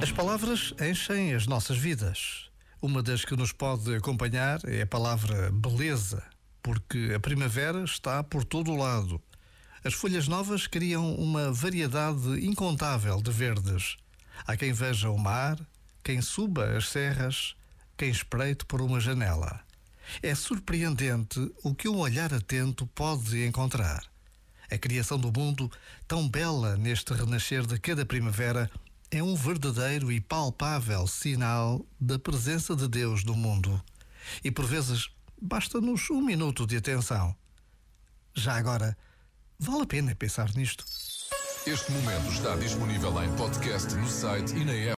As palavras enchem as nossas vidas. Uma das que nos pode acompanhar é a palavra beleza, porque a primavera está por todo o lado. As folhas novas criam uma variedade incontável de verdes. Há quem veja o mar, quem suba as serras, quem espreite por uma janela. É surpreendente o que um olhar atento pode encontrar. A criação do mundo, tão bela neste renascer de cada primavera, é um verdadeiro e palpável sinal da presença de Deus no mundo. E por vezes basta-nos um minuto de atenção. Já agora, vale a pena pensar nisto. Este momento está disponível em podcast no site e na app.